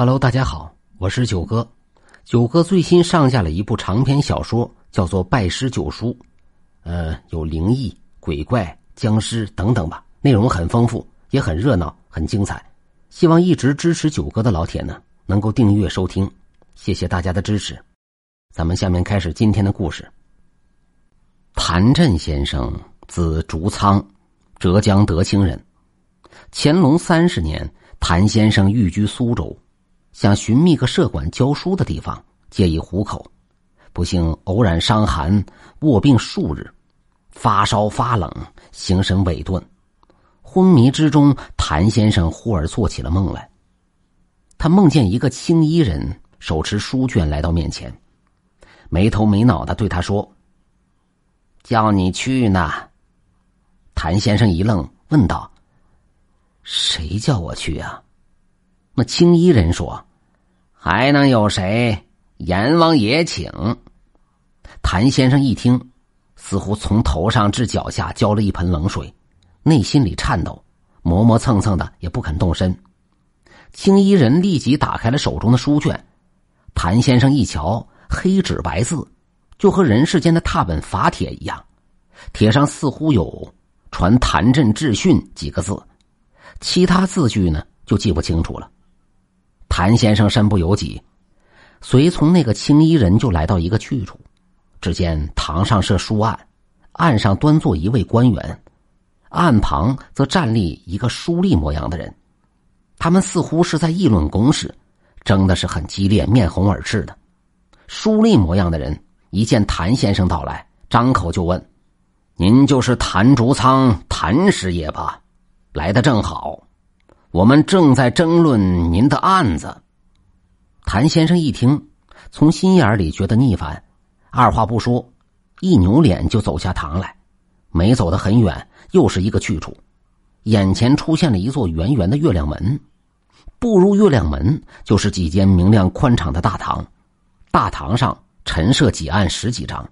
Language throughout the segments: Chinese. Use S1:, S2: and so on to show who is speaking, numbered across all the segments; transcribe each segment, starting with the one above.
S1: Hello，大家好，我是九哥。九哥最新上架了一部长篇小说，叫做《拜师九叔》，呃，有灵异、鬼怪、僵尸等等吧，内容很丰富，也很热闹，很精彩。希望一直支持九哥的老铁呢，能够订阅收听，谢谢大家的支持。咱们下面开始今天的故事。谭震先生，字竹仓，浙江德清人。乾隆三十年，谭先生寓居苏州。想寻觅个设馆教书的地方，借以糊口，不幸偶然伤寒，卧病数日，发烧发冷，形神萎顿。昏迷之中，谭先生忽而做起了梦来。他梦见一个青衣人手持书卷来到面前，没头没脑的对他说：“叫你去呢。”谭先生一愣，问道：“谁叫我去啊？”那青衣人说。还能有谁？阎王爷请。谭先生一听，似乎从头上至脚下浇了一盆冷水，内心里颤抖，磨磨蹭蹭的也不肯动身。青衣人立即打开了手中的书卷，谭先生一瞧，黑纸白字，就和人世间的踏本法帖一样，帖上似乎有“传谭震致训”几个字，其他字句呢就记不清楚了。谭先生身不由己，随从那个青衣人就来到一个去处。只见堂上设书案，案上端坐一位官员，案旁则站立一个书吏模样的人。他们似乎是在议论公事，争的是很激烈，面红耳赤的。书吏模样的人一见谭先生到来，张口就问：“您就是谭竹仓谭师爷吧？来的正好。”我们正在争论您的案子。谭先生一听，从心眼里觉得逆烦，二话不说，一扭脸就走下堂来。没走得很远，又是一个去处，眼前出现了一座圆圆的月亮门。步入月亮门，就是几间明亮宽敞的大堂。大堂上陈设几案十几张，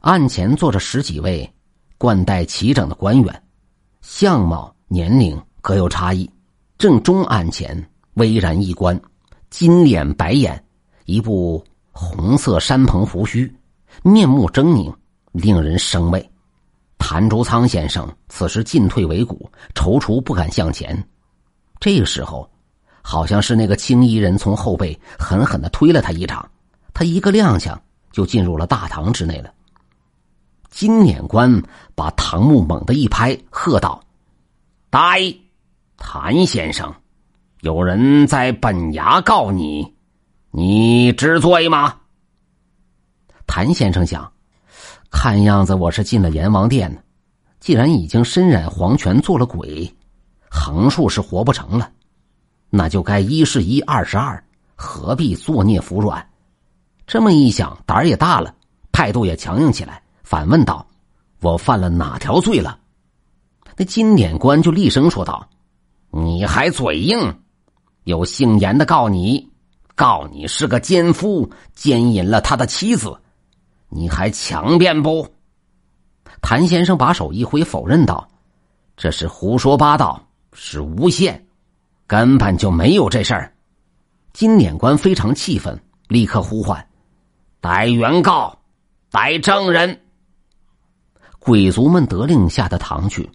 S1: 案前坐着十几位冠带齐整的官员，相貌年龄各有差异。正中案前，巍然一观，金脸白眼，一部红色山蓬胡须，面目狰狞，令人生畏。谭竹仓先生此时进退维谷，踌躇不敢向前。这个时候，好像是那个青衣人从后背狠狠的推了他一掌，他一个踉跄就进入了大堂之内了。金脸官把堂木猛地一拍，喝道：“呆！”谭先生，有人在本衙告你，你知罪吗？谭先生想，看样子我是进了阎王殿呢。既然已经身染黄泉做了鬼，横竖是活不成了，那就该一是一，二是二，何必作孽服软？这么一想，胆儿也大了，态度也强硬起来，反问道：“我犯了哪条罪了？”那金典官就厉声说道。你还嘴硬，有姓严的告你，告你是个奸夫，奸淫了他的妻子，你还强辩不？谭先生把手一挥，否认道：“这是胡说八道，是诬陷，根本就没有这事儿。”金典官非常气愤，立刻呼唤：“带原告，带证人。”鬼卒们得令下的堂去。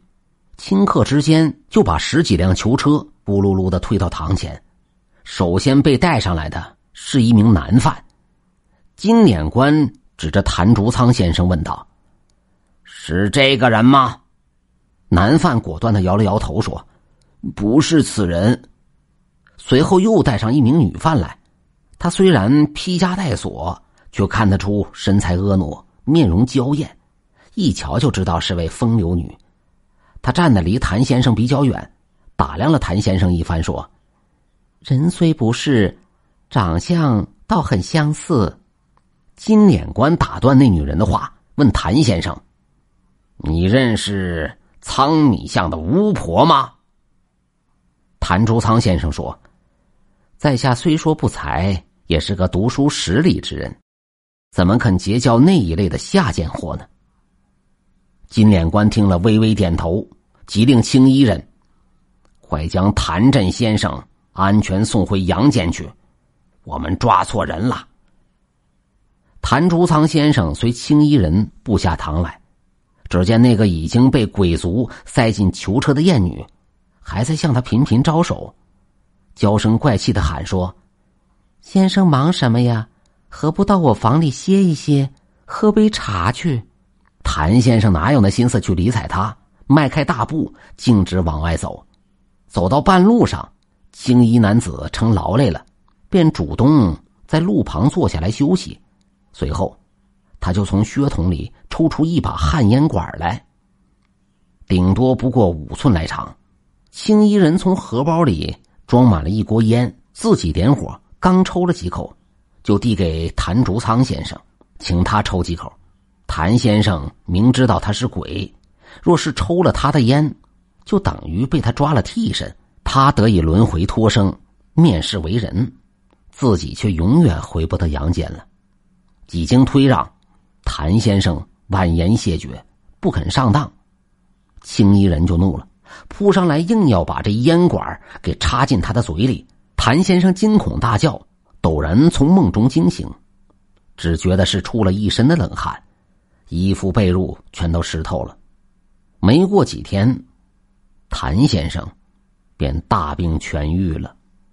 S1: 顷刻之间，就把十几辆囚车咕噜噜的推到堂前。首先被带上来的是一名男犯。金典官指着谭竹仓先生问道：“是这个人吗？”男犯果断的摇了摇头说：“不是此人。”随后又带上一名女犯来。她虽然披枷带锁，却看得出身材婀娜，面容娇艳，一瞧就知道是位风流女。他站的离谭先生比较远，打量了谭先生一番，说：“人虽不是，长相倒很相似。”金脸官打断那女人的话，问谭先生：“你认识仓米巷的巫婆吗？”谭竹仓先生说：“在下虽说不才，也是个读书识礼之人，怎么肯结交那一类的下贱货呢？”金脸官听了，微微点头。即令青衣人，快将谭震先生安全送回阳间去，我们抓错人了。谭竹仓先生随青衣人步下堂来，只见那个已经被鬼族塞进囚车的艳女，还在向他频频招手，娇声怪气的喊说：“先生忙什么呀？何不到我房里歇一歇，喝杯茶去？”谭先生哪有那心思去理睬他，迈开大步，径直往外走。走到半路上，青衣男子称劳累了，便主动在路旁坐下来休息。随后，他就从靴筒里抽出一把旱烟管来，顶多不过五寸来长。青衣人从荷包里装满了一锅烟，自己点火，刚抽了几口，就递给谭竹仓先生，请他抽几口。谭先生明知道他是鬼，若是抽了他的烟，就等于被他抓了替身，他得以轮回脱生，面世为人，自己却永远回不得阳间了。几经推让，谭先生婉言谢绝，不肯上当。青衣人就怒了，扑上来硬要把这烟管给插进他的嘴里。谭先生惊恐大叫，陡然从梦中惊醒，只觉得是出了一身的冷汗，衣服被褥全都湿透了。没过几天，谭先生便大病痊愈了。